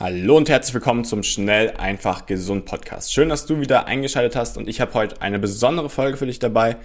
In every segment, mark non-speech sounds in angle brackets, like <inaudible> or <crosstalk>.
Hallo und herzlich willkommen zum Schnell, einfach, gesund Podcast. Schön, dass du wieder eingeschaltet hast und ich habe heute eine besondere Folge für dich dabei.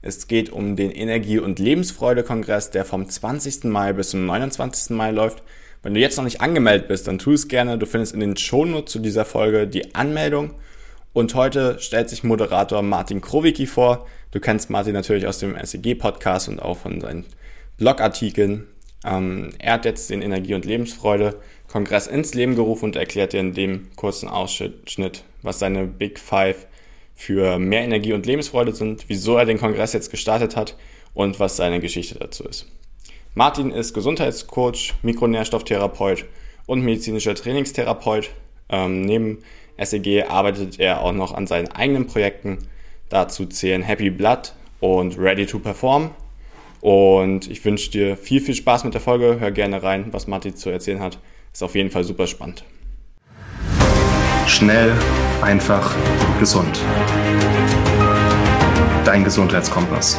Es geht um den Energie- und Lebensfreude-Kongress, der vom 20. Mai bis zum 29. Mai läuft. Wenn du jetzt noch nicht angemeldet bist, dann tu es gerne. Du findest in den Shownotes zu dieser Folge die Anmeldung. Und heute stellt sich Moderator Martin Krowicki vor. Du kennst Martin natürlich aus dem SEG-Podcast und auch von seinen Blogartikeln. Ähm, er hat jetzt den Energie- und Lebensfreude-Kongress ins Leben gerufen und erklärt dir in dem kurzen Ausschnitt, was seine Big Five für mehr Energie und Lebensfreude sind, wieso er den Kongress jetzt gestartet hat und was seine Geschichte dazu ist. Martin ist Gesundheitscoach, Mikronährstofftherapeut und medizinischer Trainingstherapeut. Ähm, neben SEG arbeitet er auch noch an seinen eigenen Projekten. Dazu zählen Happy Blood und Ready to Perform. Und ich wünsche dir viel, viel Spaß mit der Folge. Hör gerne rein, was Martin zu erzählen hat. Ist auf jeden Fall super spannend. Schnell, einfach, gesund. Dein Gesundheitskompass.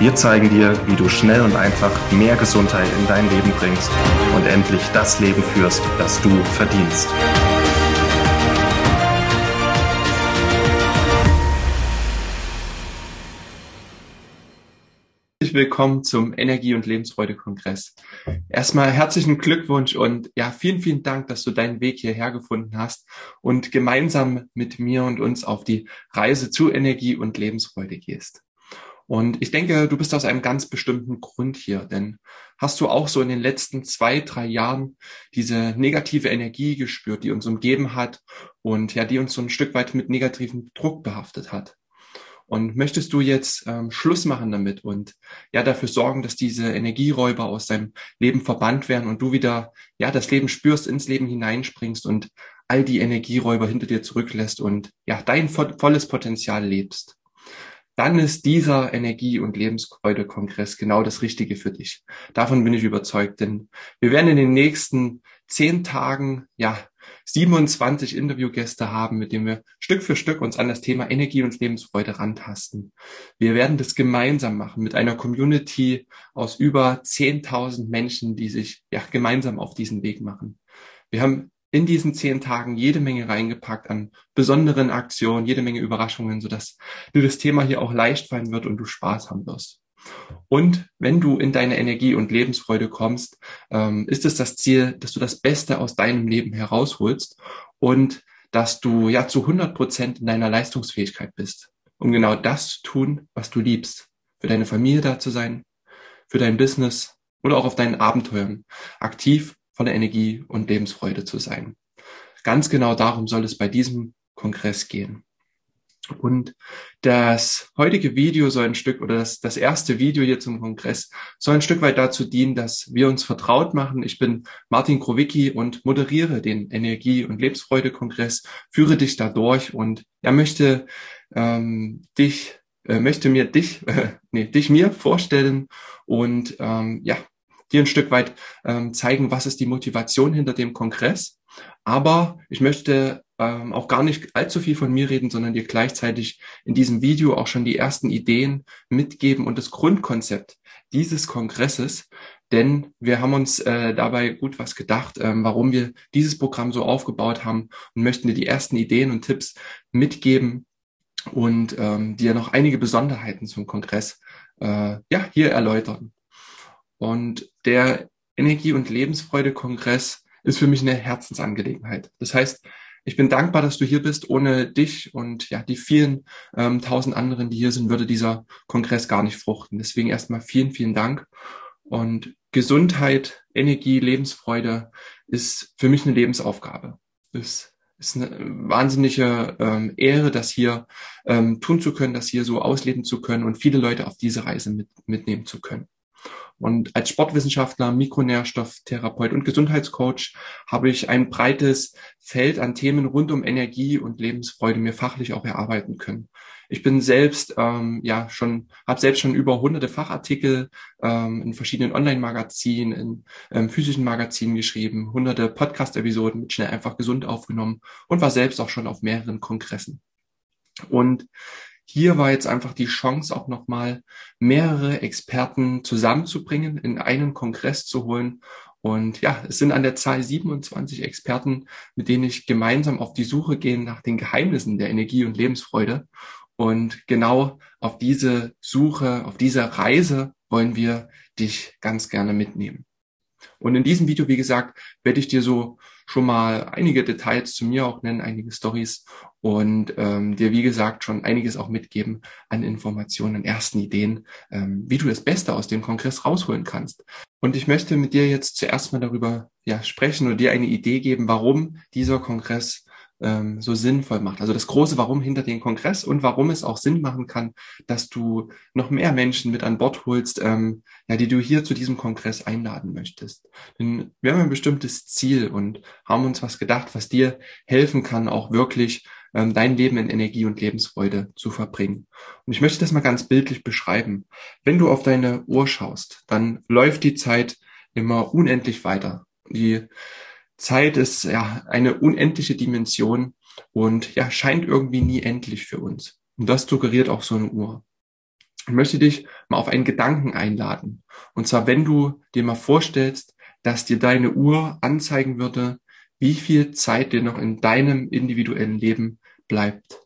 Wir zeigen dir, wie du schnell und einfach mehr Gesundheit in dein Leben bringst und endlich das Leben führst, das du verdienst. Willkommen zum Energie- und Lebensfreude-Kongress. Erstmal herzlichen Glückwunsch und ja, vielen, vielen Dank, dass du deinen Weg hierher gefunden hast und gemeinsam mit mir und uns auf die Reise zu Energie und Lebensfreude gehst. Und ich denke, du bist aus einem ganz bestimmten Grund hier, denn hast du auch so in den letzten zwei, drei Jahren diese negative Energie gespürt, die uns umgeben hat und ja, die uns so ein Stück weit mit negativem Druck behaftet hat. Und möchtest du jetzt ähm, Schluss machen damit und ja dafür sorgen, dass diese Energieräuber aus deinem Leben verbannt werden und du wieder ja das Leben spürst, ins Leben hineinspringst und all die Energieräuber hinter dir zurücklässt und ja dein volles Potenzial lebst? Dann ist dieser Energie- und Lebensfreude-Kongress genau das Richtige für dich. Davon bin ich überzeugt, denn wir werden in den nächsten zehn Tagen ja 27 Interviewgäste haben, mit denen wir Stück für Stück uns an das Thema Energie und Lebensfreude rantasten. Wir werden das gemeinsam machen mit einer Community aus über 10.000 Menschen, die sich ja gemeinsam auf diesen Weg machen. Wir haben in diesen zehn Tagen jede Menge reingepackt an besonderen Aktionen, jede Menge Überraschungen, sodass dir das Thema hier auch leicht fallen wird und du Spaß haben wirst. Und wenn du in deine Energie und Lebensfreude kommst, ähm, ist es das Ziel, dass du das Beste aus deinem Leben herausholst und dass du ja zu 100 Prozent in deiner Leistungsfähigkeit bist, um genau das zu tun, was du liebst. Für deine Familie da zu sein, für dein Business oder auch auf deinen Abenteuern aktiv voller Energie und Lebensfreude zu sein. Ganz genau darum soll es bei diesem Kongress gehen. Und das heutige Video soll ein Stück oder das, das erste Video hier zum Kongress soll ein Stück weit dazu dienen, dass wir uns vertraut machen. Ich bin Martin Krowicki und moderiere den Energie- und Lebensfreude-Kongress, führe dich da durch und er möchte ähm, dich, äh, möchte mir dich, <laughs> äh, nee, dich mir vorstellen und ähm, ja, dir ein Stück weit ähm, zeigen, was ist die Motivation hinter dem Kongress. Aber ich möchte ähm, auch gar nicht allzu viel von mir reden, sondern dir gleichzeitig in diesem Video auch schon die ersten Ideen mitgeben und das Grundkonzept dieses Kongresses. Denn wir haben uns äh, dabei gut was gedacht, ähm, warum wir dieses Programm so aufgebaut haben und möchten dir die ersten Ideen und Tipps mitgeben und ähm, dir noch einige Besonderheiten zum Kongress äh, ja hier erläutern. Und der Energie- und Lebensfreude-Kongress ist für mich eine Herzensangelegenheit. Das heißt, ich bin dankbar, dass du hier bist. Ohne dich und ja die vielen ähm, tausend anderen, die hier sind, würde dieser Kongress gar nicht fruchten. Deswegen erstmal vielen, vielen Dank. Und Gesundheit, Energie, Lebensfreude ist für mich eine Lebensaufgabe. Es ist eine wahnsinnige ähm, Ehre, das hier ähm, tun zu können, das hier so ausleben zu können und viele Leute auf diese Reise mit, mitnehmen zu können. Und als Sportwissenschaftler, Mikronährstofftherapeut und Gesundheitscoach habe ich ein breites Feld an Themen rund um Energie und Lebensfreude mir fachlich auch erarbeiten können. Ich bin selbst ähm, ja schon, habe selbst schon über hunderte Fachartikel ähm, in verschiedenen Online-Magazinen, in ähm, physischen Magazinen geschrieben, hunderte Podcast-Episoden mit schnell einfach gesund aufgenommen und war selbst auch schon auf mehreren Kongressen. Und hier war jetzt einfach die Chance, auch nochmal mehrere Experten zusammenzubringen, in einen Kongress zu holen Und ja, es sind an der Zahl 27 Experten, mit denen ich gemeinsam auf die Suche gehe nach den Geheimnissen der Energie und Lebensfreude. Und genau auf diese Suche, auf diese Reise wollen wir dich ganz gerne mitnehmen. Und in diesem Video, wie gesagt, werde ich dir so schon mal einige Details zu mir auch nennen, einige Stories und ähm, dir, wie gesagt, schon einiges auch mitgeben an Informationen, an ersten Ideen, ähm, wie du das Beste aus dem Kongress rausholen kannst. Und ich möchte mit dir jetzt zuerst mal darüber ja, sprechen oder dir eine Idee geben, warum dieser Kongress ähm, so sinnvoll macht. Also das große Warum hinter dem Kongress und warum es auch Sinn machen kann, dass du noch mehr Menschen mit an Bord holst, ähm, ja, die du hier zu diesem Kongress einladen möchtest. Denn wir haben ein bestimmtes Ziel und haben uns was gedacht, was dir helfen kann, auch wirklich ähm, dein Leben in Energie und Lebensfreude zu verbringen. Und ich möchte das mal ganz bildlich beschreiben. Wenn du auf deine Uhr schaust, dann läuft die Zeit immer unendlich weiter. Die Zeit ist ja eine unendliche Dimension und ja, scheint irgendwie nie endlich für uns. Und das suggeriert auch so eine Uhr. Ich möchte dich mal auf einen Gedanken einladen. Und zwar, wenn du dir mal vorstellst, dass dir deine Uhr anzeigen würde, wie viel Zeit dir noch in deinem individuellen Leben bleibt.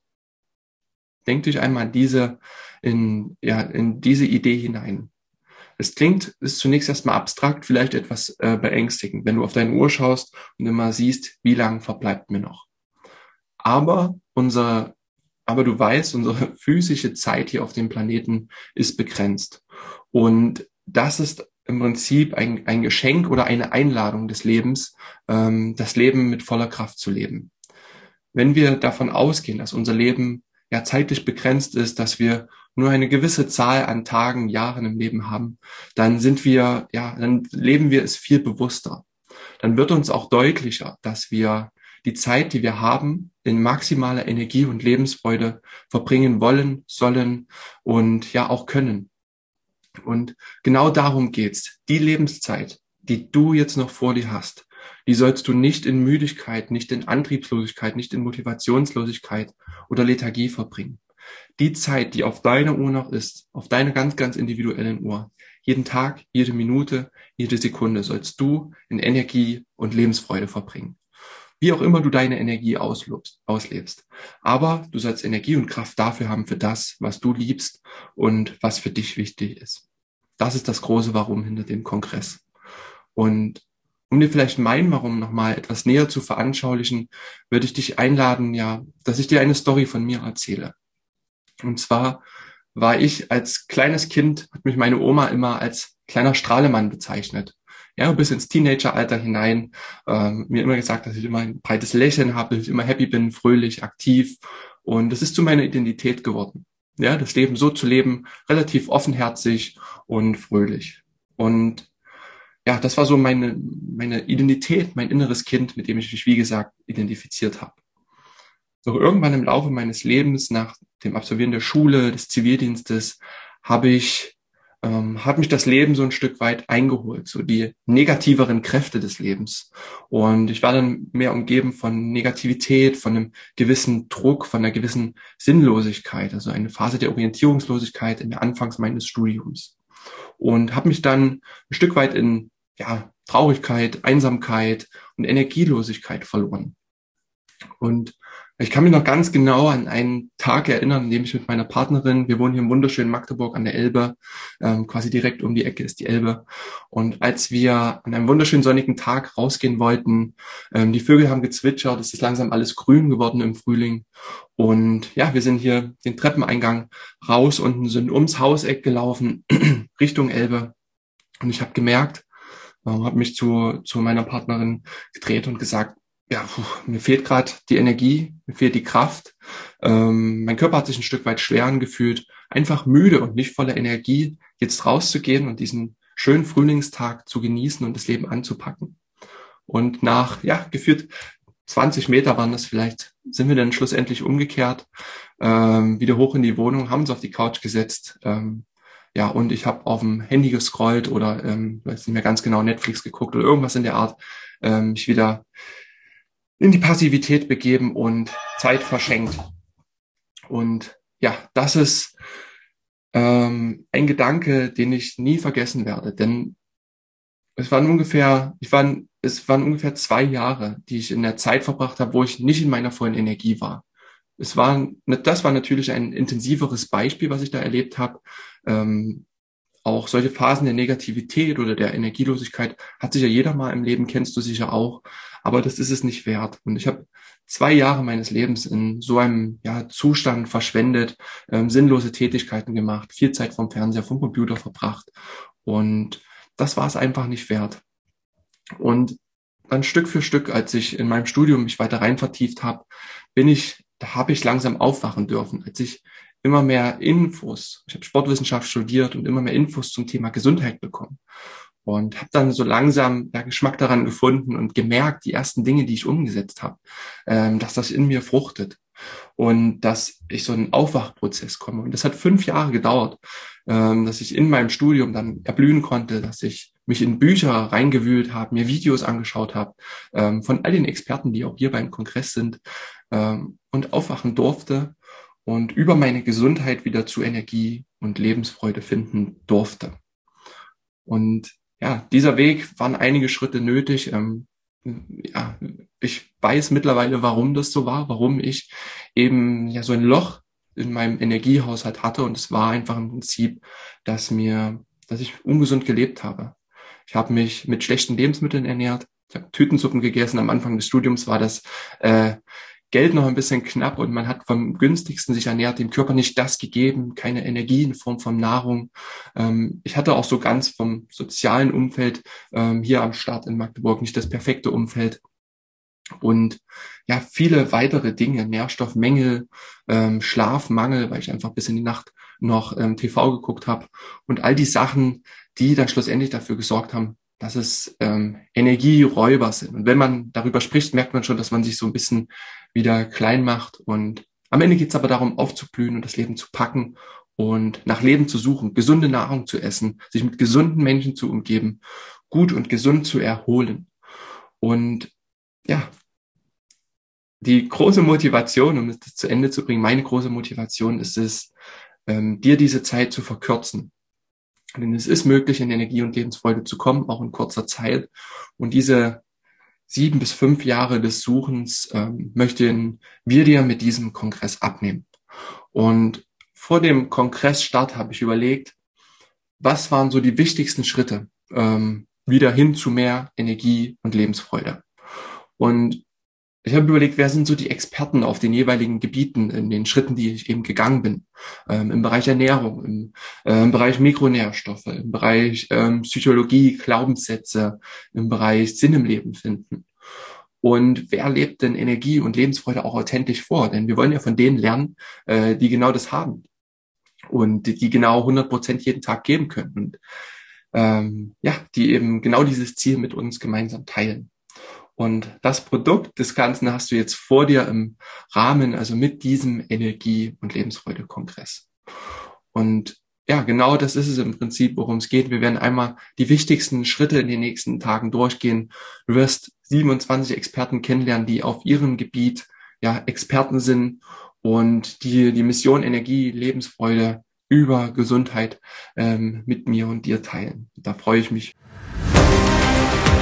Denk dich einmal diese, in, ja, in diese Idee hinein. Es klingt, ist zunächst erstmal abstrakt, vielleicht etwas äh, beängstigend, wenn du auf deine Uhr schaust und immer siehst, wie lang verbleibt mir noch. Aber unser, aber du weißt, unsere <laughs> physische Zeit hier auf dem Planeten ist begrenzt. Und das ist im Prinzip ein, ein Geschenk oder eine Einladung des Lebens, ähm, das Leben mit voller Kraft zu leben. Wenn wir davon ausgehen, dass unser Leben ja zeitlich begrenzt ist, dass wir nur eine gewisse Zahl an Tagen, Jahren im Leben haben, dann sind wir, ja, dann leben wir es viel bewusster. Dann wird uns auch deutlicher, dass wir die Zeit, die wir haben, in maximaler Energie und Lebensfreude verbringen wollen, sollen und ja auch können. Und genau darum geht's. Die Lebenszeit, die du jetzt noch vor dir hast, die sollst du nicht in Müdigkeit, nicht in Antriebslosigkeit, nicht in Motivationslosigkeit oder Lethargie verbringen. Die Zeit, die auf deiner Uhr noch ist, auf deiner ganz, ganz individuellen Uhr, jeden Tag, jede Minute, jede Sekunde sollst du in Energie und Lebensfreude verbringen. Wie auch immer du deine Energie auslebst, auslebst. Aber du sollst Energie und Kraft dafür haben für das, was du liebst und was für dich wichtig ist. Das ist das große Warum hinter dem Kongress. Und um dir vielleicht mein Warum nochmal etwas näher zu veranschaulichen, würde ich dich einladen, ja, dass ich dir eine Story von mir erzähle. Und zwar war ich als kleines Kind, hat mich meine Oma immer als kleiner Strahlemann bezeichnet. Ja, bis ins Teenageralter hinein. Ähm, mir immer gesagt, dass ich immer ein breites Lächeln habe, dass ich immer happy bin, fröhlich, aktiv. Und das ist zu meiner Identität geworden. Ja, das Leben so zu leben, relativ offenherzig und fröhlich. Und ja, das war so meine, meine Identität, mein inneres Kind, mit dem ich mich, wie gesagt, identifiziert habe. Doch irgendwann im Laufe meines Lebens, nach dem Absolvieren der Schule, des Zivildienstes, habe ich, ähm, hat mich das Leben so ein Stück weit eingeholt, so die negativeren Kräfte des Lebens. Und ich war dann mehr umgeben von Negativität, von einem gewissen Druck, von einer gewissen Sinnlosigkeit, also eine Phase der Orientierungslosigkeit in der Anfangs meines Studiums und habe mich dann ein Stück weit in ja, Traurigkeit, Einsamkeit und Energielosigkeit verloren. Und ich kann mich noch ganz genau an einen Tag erinnern, in dem ich mit meiner Partnerin, wir wohnen hier im wunderschönen Magdeburg an der Elbe, ähm, quasi direkt um die Ecke ist die Elbe. Und als wir an einem wunderschönen sonnigen Tag rausgehen wollten, ähm, die Vögel haben gezwitschert, es ist langsam alles grün geworden im Frühling. Und ja, wir sind hier den Treppeneingang raus und sind ums Hauseck gelaufen, <clears throat> Richtung Elbe. Und ich habe gemerkt, äh, habe mich zu, zu meiner Partnerin gedreht und gesagt, ja, puh, mir fehlt gerade die Energie, mir fehlt die Kraft. Ähm, mein Körper hat sich ein Stück weit schwer angefühlt, einfach müde und nicht voller Energie, jetzt rauszugehen und diesen schönen Frühlingstag zu genießen und das Leben anzupacken. Und nach, ja, geführt 20 Meter waren das vielleicht, sind wir dann schlussendlich umgekehrt, ähm, wieder hoch in die Wohnung, haben uns auf die Couch gesetzt, ähm, ja, und ich habe auf dem Handy gescrollt oder ähm, weiß nicht mehr ganz genau Netflix geguckt oder irgendwas in der Art, ähm, mich wieder in die Passivität begeben und Zeit verschenkt. Und ja, das ist ähm, ein Gedanke, den ich nie vergessen werde, denn es waren ungefähr, ich war, es waren ungefähr zwei Jahre, die ich in der Zeit verbracht habe, wo ich nicht in meiner vollen Energie war. Es war, das war natürlich ein intensiveres Beispiel, was ich da erlebt habe. Ähm, auch solche Phasen der Negativität oder der Energielosigkeit hat sicher jeder mal im Leben, kennst du sicher auch. Aber das ist es nicht wert. Und ich habe zwei Jahre meines Lebens in so einem ja, Zustand verschwendet, ähm, sinnlose Tätigkeiten gemacht, viel Zeit vom Fernseher, vom Computer verbracht. Und das war es einfach nicht wert. Und dann Stück für Stück, als ich in meinem Studium mich weiter rein vertieft habe, bin ich, da habe ich langsam aufwachen dürfen, als ich immer mehr Infos, ich habe Sportwissenschaft studiert und immer mehr Infos zum Thema Gesundheit bekommen und habe dann so langsam ja, Geschmack daran gefunden und gemerkt, die ersten Dinge, die ich umgesetzt habe, ähm, dass das in mir fruchtet und dass ich so einen Aufwachprozess komme. Und das hat fünf Jahre gedauert, ähm, dass ich in meinem Studium dann erblühen konnte, dass ich mich in Bücher reingewühlt habe, mir Videos angeschaut habe ähm, von all den Experten, die auch hier beim Kongress sind ähm, und aufwachen durfte und über meine Gesundheit wieder zu Energie und Lebensfreude finden durfte. Und ja, dieser Weg waren einige Schritte nötig. Ähm, ja, ich weiß mittlerweile, warum das so war, warum ich eben ja so ein Loch in meinem Energiehaushalt hatte und es war einfach im Prinzip, dass mir, dass ich ungesund gelebt habe. Ich habe mich mit schlechten Lebensmitteln ernährt, ich habe Tütensuppen gegessen. Am Anfang des Studiums war das äh, Geld noch ein bisschen knapp und man hat vom günstigsten sich ernährt, dem Körper nicht das gegeben, keine Energie in Form von Nahrung. Ähm, ich hatte auch so ganz vom sozialen Umfeld ähm, hier am Start in Magdeburg nicht das perfekte Umfeld. Und ja, viele weitere Dinge, Nährstoffmängel, ähm, Schlafmangel, weil ich einfach bis in die Nacht noch ähm, TV geguckt habe und all die Sachen, die dann schlussendlich dafür gesorgt haben, dass es ähm, Energieräuber sind. Und wenn man darüber spricht, merkt man schon, dass man sich so ein bisschen wieder klein macht. Und am Ende geht es aber darum, aufzublühen und das Leben zu packen und nach Leben zu suchen, gesunde Nahrung zu essen, sich mit gesunden Menschen zu umgeben, gut und gesund zu erholen. Und ja, die große Motivation, um es zu Ende zu bringen, meine große Motivation ist es, ähm, dir diese Zeit zu verkürzen. Denn es ist möglich, in Energie und Lebensfreude zu kommen, auch in kurzer Zeit. Und diese sieben bis fünf Jahre des Suchens ähm, möchten wir dir mit diesem Kongress abnehmen. Und vor dem Kongressstart habe ich überlegt, was waren so die wichtigsten Schritte ähm, wieder hin zu mehr Energie und Lebensfreude. Und ich habe überlegt, wer sind so die Experten auf den jeweiligen Gebieten, in den Schritten, die ich eben gegangen bin. Ähm, Im Bereich Ernährung, im, äh, im Bereich Mikronährstoffe, im Bereich ähm, Psychologie, Glaubenssätze, im Bereich Sinn im Leben finden. Und wer lebt denn Energie und Lebensfreude auch authentisch vor? Denn wir wollen ja von denen lernen, äh, die genau das haben und die, die genau 100 Prozent jeden Tag geben können. Und ähm, ja, die eben genau dieses Ziel mit uns gemeinsam teilen. Und das Produkt des Ganzen hast du jetzt vor dir im Rahmen, also mit diesem Energie- und Lebensfreude-Kongress. Und ja, genau das ist es im Prinzip, worum es geht. Wir werden einmal die wichtigsten Schritte in den nächsten Tagen durchgehen. Du wirst 27 Experten kennenlernen, die auf ihrem Gebiet ja Experten sind und die die Mission Energie, Lebensfreude über Gesundheit ähm, mit mir und dir teilen. Da freue ich mich.